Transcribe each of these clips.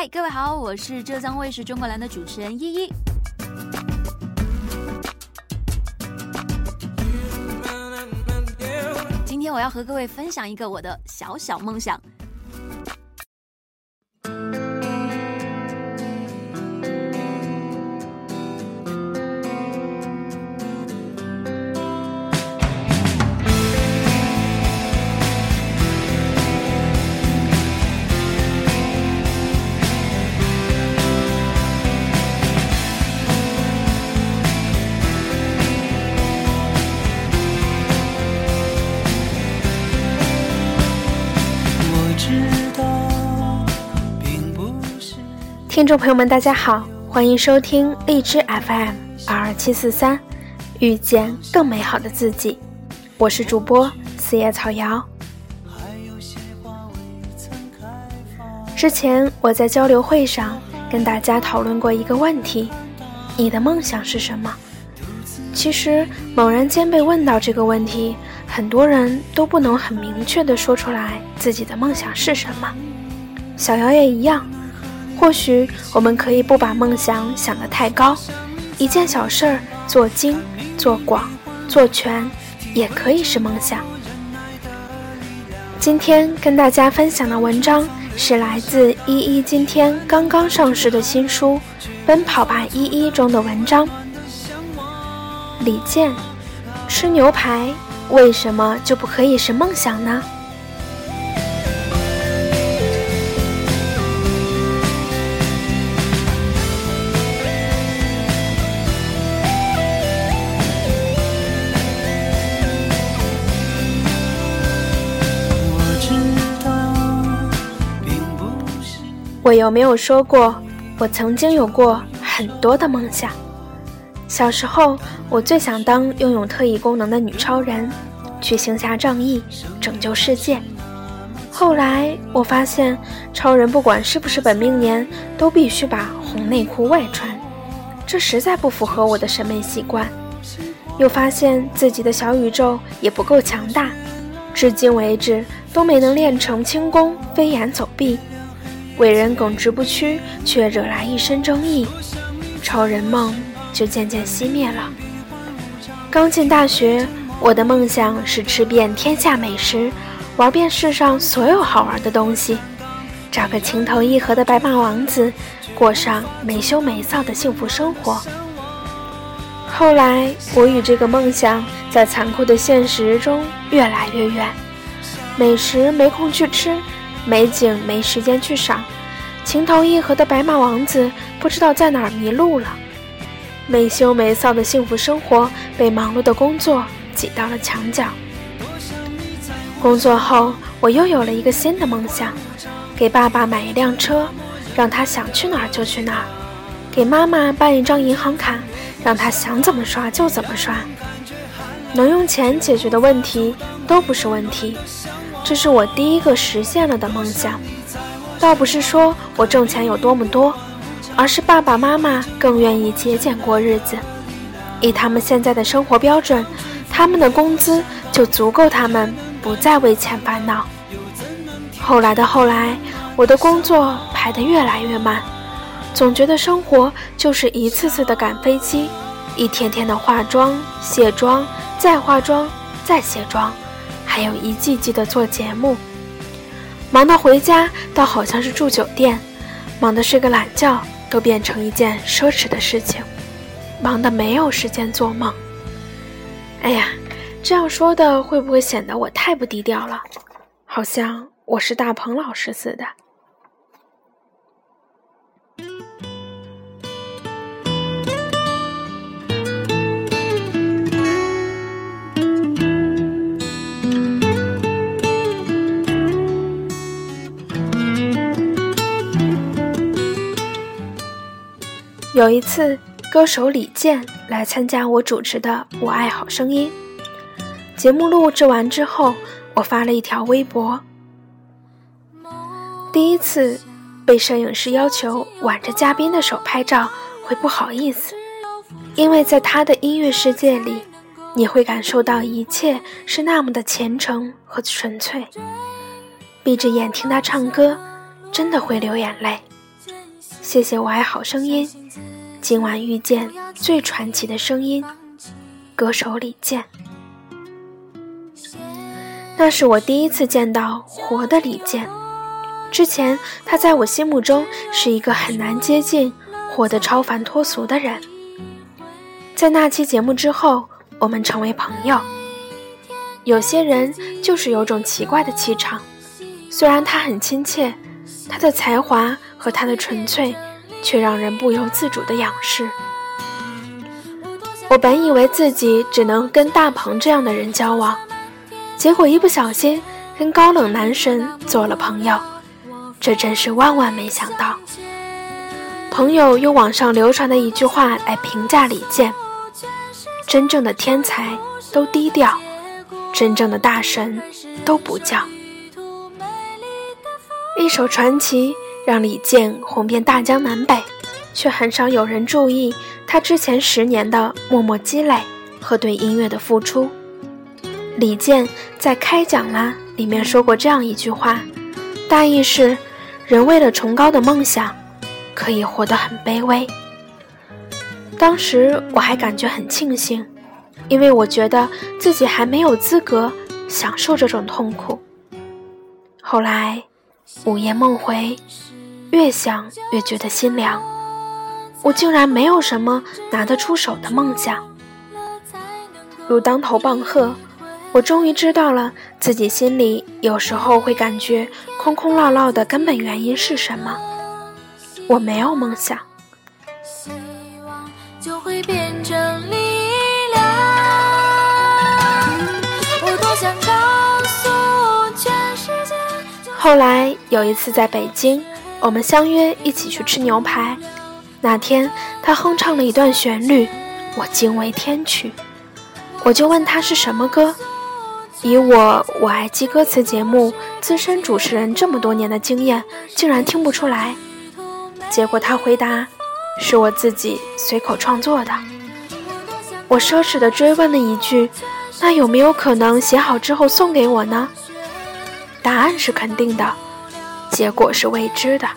嗨，各位好，我是浙江卫视中国蓝的主持人依依。今天我要和各位分享一个我的小小梦想。听众朋友们，大家好，欢迎收听荔枝 FM 二二七四三，遇见更美好的自己，我是主播四叶草瑶。之前我在交流会上跟大家讨论过一个问题：你的梦想是什么？其实猛然间被问到这个问题，很多人都不能很明确的说出来自己的梦想是什么。小瑶也一样。或许我们可以不把梦想想得太高，一件小事儿做精、做广、做全，也可以是梦想。今天跟大家分享的文章是来自依依今天刚刚上市的新书《奔跑吧依依》中的文章。李健，吃牛排为什么就不可以是梦想呢？我有没有说过，我曾经有过很多的梦想？小时候，我最想当拥有特异功能的女超人，去行侠仗义，拯救世界。后来，我发现超人不管是不是本命年，都必须把红内裤外穿，这实在不符合我的审美习惯。又发现自己的小宇宙也不够强大，至今为止都没能练成轻功飞檐走壁。伟人耿直不屈，却惹来一身争议，超人梦就渐渐熄灭了。刚进大学，我的梦想是吃遍天下美食，玩遍世上所有好玩的东西，找个情投意合的白马王子，过上没羞没臊的幸福生活。后来，我与这个梦想在残酷的现实中越来越远，美食没空去吃。美景没时间去赏，情投意合的白马王子不知道在哪儿迷路了，没羞没臊的幸福生活被忙碌的工作挤到了墙角。工作后，我又有了一个新的梦想：给爸爸买一辆车，让他想去哪儿就去哪儿；给妈妈办一张银行卡，让他想怎么刷就怎么刷。能用钱解决的问题都不是问题。这是我第一个实现了的梦想，倒不是说我挣钱有多么多，而是爸爸妈妈更愿意节俭过日子。以他们现在的生活标准，他们的工资就足够他们不再为钱烦恼。后来的后来，我的工作排得越来越满，总觉得生活就是一次次的赶飞机，一天天的化妆、卸妆、再化妆、再卸妆。还有一季季的做节目，忙到回家倒好像是住酒店，忙得睡个懒觉都变成一件奢侈的事情，忙得没有时间做梦。哎呀，这样说的会不会显得我太不低调了？好像我是大鹏老师似的。有一次，歌手李健来参加我主持的《我爱好声音》节目，录制完之后，我发了一条微博。第一次被摄影师要求挽着嘉宾的手拍照，会不好意思，因为在他的音乐世界里，你会感受到一切是那么的虔诚和纯粹。闭着眼听他唱歌，真的会流眼泪。谢谢我爱好声音，今晚遇见最传奇的声音，歌手李健。那是我第一次见到活的李健。之前他在我心目中是一个很难接近、活得超凡脱俗的人。在那期节目之后，我们成为朋友。有些人就是有种奇怪的气场，虽然他很亲切，他的才华和他的纯粹，却让人不由自主的仰视。我本以为自己只能跟大鹏这样的人交往。结果一不小心跟高冷男神做了朋友，这真是万万没想到。朋友用网上流传的一句话来评价李健：真正的天才都低调，真正的大神都不叫。一首传奇让李健红遍大江南北，却很少有人注意他之前十年的默默积累和对音乐的付出。李健在《开讲啦》里面说过这样一句话，大意是：人为了崇高的梦想，可以活得很卑微。当时我还感觉很庆幸，因为我觉得自己还没有资格享受这种痛苦。后来午夜梦回，越想越觉得心凉，我竟然没有什么拿得出手的梦想，如当头棒喝。我终于知道了自己心里有时候会感觉空空落落的根本原因是什么。我没有梦想。后来有一次在北京，我们相约一起去吃牛排。那天他哼唱了一段旋律，我惊为天曲。我就问他是什么歌。以我我爱记歌词节目资深主持人这么多年的经验，竟然听不出来。结果他回答：“是我自己随口创作的。”我奢侈的追问了一句：“那有没有可能写好之后送给我呢？”答案是肯定的，结果是未知的。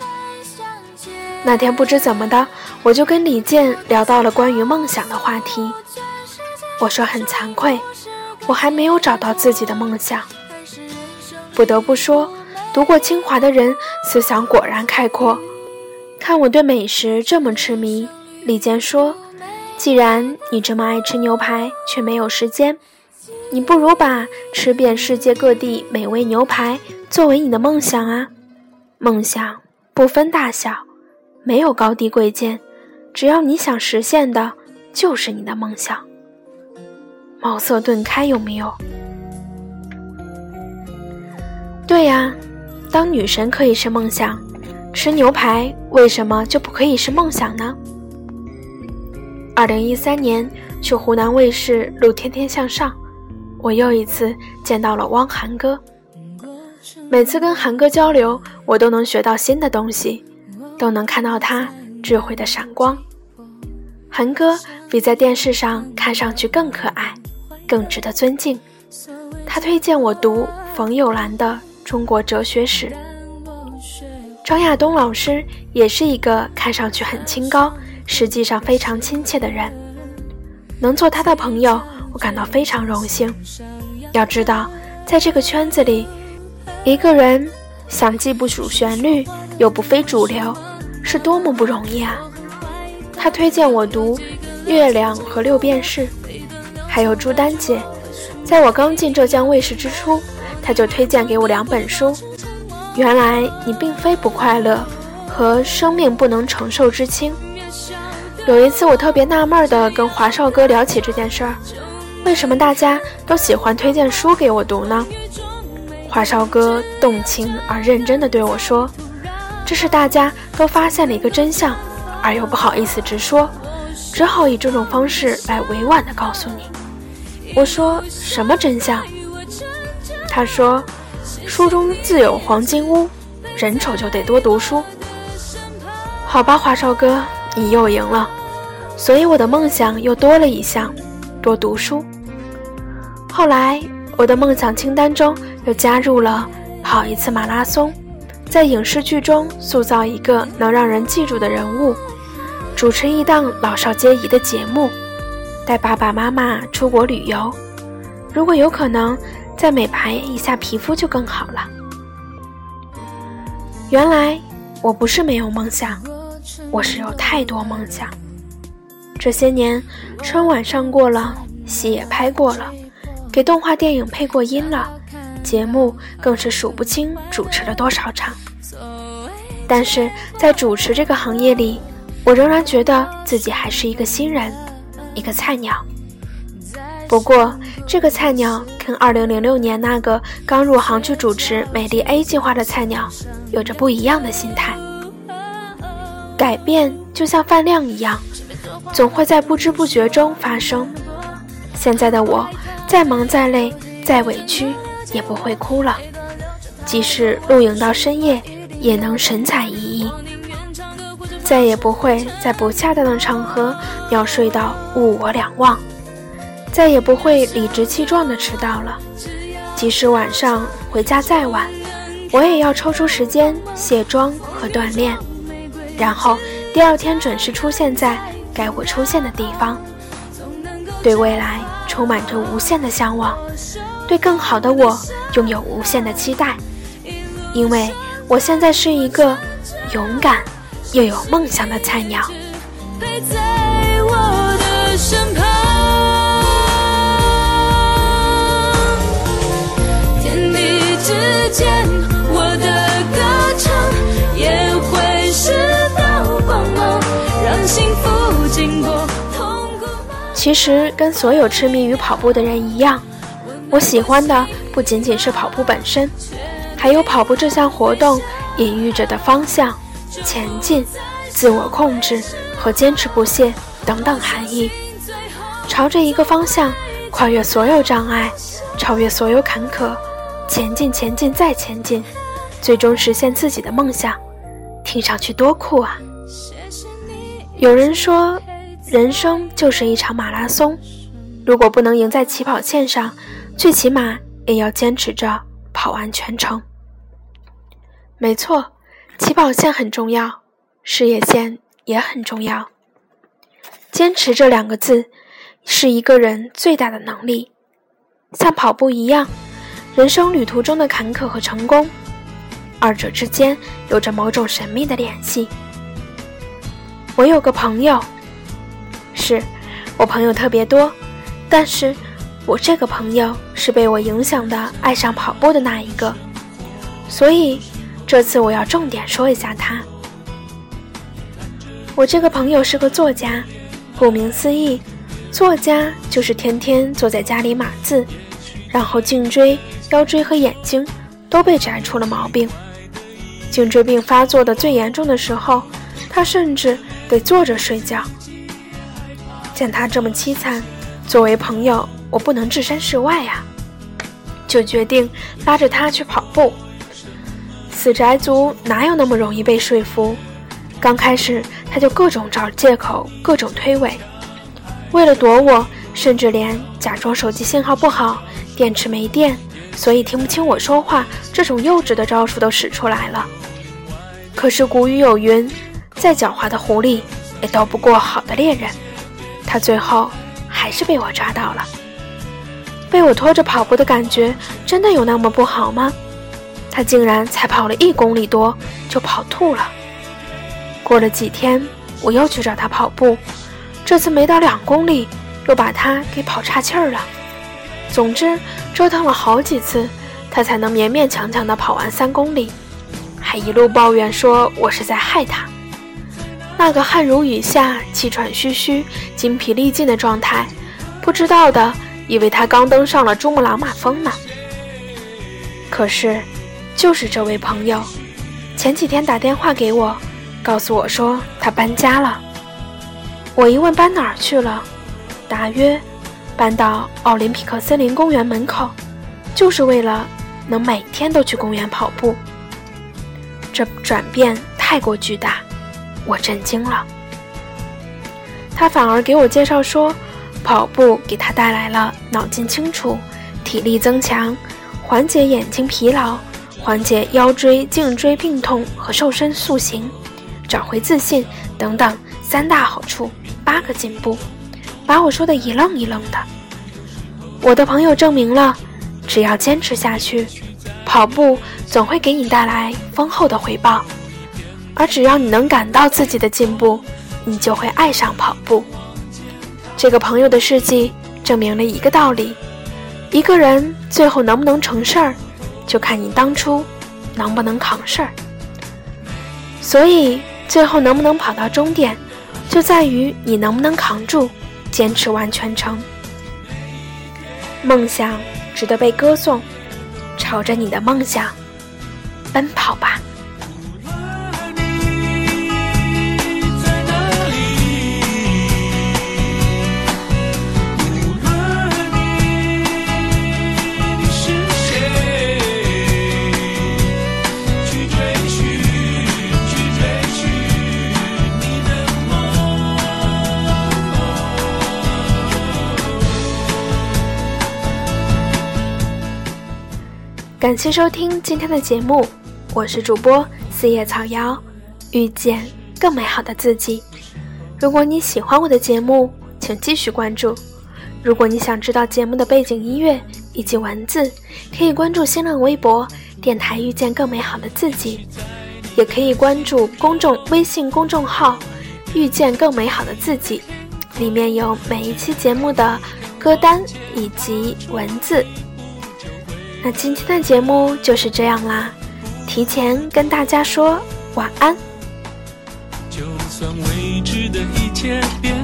那天不知怎么的，我就跟李健聊到了关于梦想的话题。我说很惭愧。我还没有找到自己的梦想。不得不说，读过清华的人思想果然开阔。看我对美食这么痴迷，李健说：“既然你这么爱吃牛排，却没有时间，你不如把吃遍世界各地美味牛排作为你的梦想啊！梦想不分大小，没有高低贵贱，只要你想实现的，就是你的梦想。”茅塞顿开，有没有？对呀，当女神可以是梦想，吃牛排为什么就不可以是梦想呢？二零一三年去湖南卫视录《天天向上》，我又一次见到了汪涵哥。每次跟涵哥交流，我都能学到新的东西，都能看到他智慧的闪光。涵哥比在电视上看上去更可爱。更值得尊敬。他推荐我读冯友兰的《中国哲学史》。张亚东老师也是一个看上去很清高，实际上非常亲切的人。能做他的朋友，我感到非常荣幸。要知道，在这个圈子里，一个人想既不主旋律又不非主流，是多么不容易啊！他推荐我读《月亮和六便士》。还有朱丹姐，在我刚进浙江卫视之初，他就推荐给我两本书。原来你并非不快乐和生命不能承受之轻。有一次，我特别纳闷的跟华少哥聊起这件事儿，为什么大家都喜欢推荐书给我读呢？华少哥动情而认真的对我说：“这是大家都发现了一个真相，而又不好意思直说，只好以这种方式来委婉的告诉你。”我说什么真相？他说，书中自有黄金屋，人丑就得多读书。好吧，华少哥，你又赢了。所以我的梦想又多了一项，多读书。后来，我的梦想清单中又加入了跑一次马拉松，在影视剧中塑造一个能让人记住的人物，主持一档老少皆宜的节目，带爸爸妈妈出国旅游。如果有可能，再美白一下皮肤就更好了。原来我不是没有梦想，我是有太多梦想。这些年，春晚上过了，戏也拍过了，给动画电影配过音了，节目更是数不清主持了多少场。但是在主持这个行业里，我仍然觉得自己还是一个新人，一个菜鸟。不过，这个菜鸟跟2006年那个刚入行去主持美丽 A 计划的菜鸟有着不一样的心态。改变就像饭量一样，总会在不知不觉中发生。现在的我，再忙再累再委屈，也不会哭了。即使露营到深夜，也能神采奕奕。再也不会在不恰当的场合秒睡到物我两忘。再也不会理直气壮的迟到了，即使晚上回家再晚，我也要抽出时间卸妆和锻炼，然后第二天准时出现在该我出现的地方。对未来充满着无限的向往，对更好的我拥有无限的期待，因为我现在是一个勇敢又有梦想的菜鸟。陪在我的身旁。其实跟所有痴迷于跑步的人一样，我喜欢的不仅仅是跑步本身，还有跑步这项活动隐喻着的方向、前进、自我控制和坚持不懈等等含义。朝着一个方向，跨越所有障碍，超越所有坎坷，前进，前进，再前进，最终实现自己的梦想，听上去多酷啊！有人说。人生就是一场马拉松，如果不能赢在起跑线上，最起码也要坚持着跑完全程。没错，起跑线很重要，事业线也很重要。坚持这两个字，是一个人最大的能力。像跑步一样，人生旅途中的坎坷和成功，二者之间有着某种神秘的联系。我有个朋友。是我朋友特别多，但是我这个朋友是被我影响的，爱上跑步的那一个，所以这次我要重点说一下他。我这个朋友是个作家，顾名思义，作家就是天天坐在家里码字，然后颈椎、腰椎和眼睛都被摘出了毛病。颈椎病发作的最严重的时候，他甚至得坐着睡觉。见他这么凄惨，作为朋友，我不能置身事外呀，就决定拉着他去跑步。死宅族哪有那么容易被说服？刚开始他就各种找借口，各种推诿，为了躲我，甚至连假装手机信号不好、电池没电，所以听不清我说话这种幼稚的招数都使出来了。可是古语有云：再狡猾的狐狸也斗不过好的猎人。他最后还是被我抓到了。被我拖着跑步的感觉真的有那么不好吗？他竟然才跑了一公里多就跑吐了。过了几天，我又去找他跑步，这次没到两公里，又把他给跑岔气儿了。总之，折腾了好几次，他才能勉勉强强地跑完三公里，还一路抱怨说我是在害他。那个汗如雨下、气喘吁吁、精疲力尽的状态，不知道的以为他刚登上了珠穆朗玛峰呢。可是，就是这位朋友，前几天打电话给我，告诉我说他搬家了。我一问搬哪儿去了，答曰搬到奥林匹克森林公园门口，就是为了能每天都去公园跑步。这转变太过巨大。我震惊了，他反而给我介绍说，跑步给他带来了脑筋清楚、体力增强、缓解眼睛疲劳、缓解腰椎、颈椎病痛和瘦身塑形，找回自信等等三大好处，八个进步，把我说的一愣一愣的。我的朋友证明了，只要坚持下去，跑步总会给你带来丰厚的回报。而只要你能感到自己的进步，你就会爱上跑步。这个朋友的事迹证明了一个道理：一个人最后能不能成事儿，就看你当初能不能扛事儿。所以，最后能不能跑到终点，就在于你能不能扛住，坚持完全程。梦想值得被歌颂，朝着你的梦想奔跑吧。感谢收听今天的节目，我是主播四叶草瑶，遇见更美好的自己。如果你喜欢我的节目，请继续关注。如果你想知道节目的背景音乐以及文字，可以关注新浪微博“电台遇见更美好的自己”，也可以关注公众微信公众号“遇见更美好的自己”，里面有每一期节目的歌单以及文字。那今天的节目就是这样啦，提前跟大家说晚安。就算未知的一切变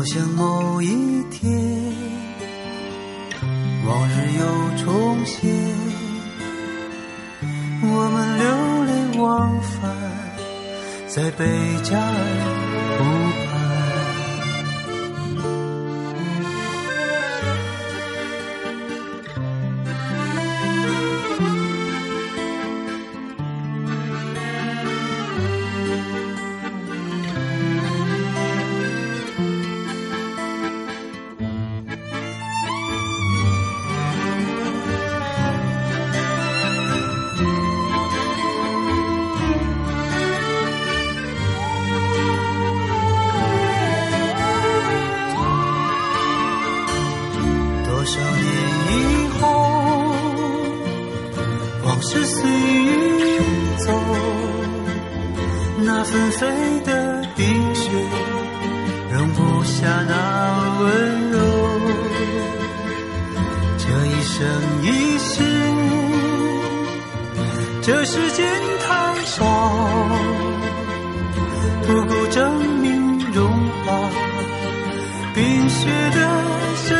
好像某一天，往日又重现，我们流连忘返在贝加尔是随云走，那纷飞的冰雪，容不下那温柔。这一生一世，这时间太少，不够证明融化冰雪的深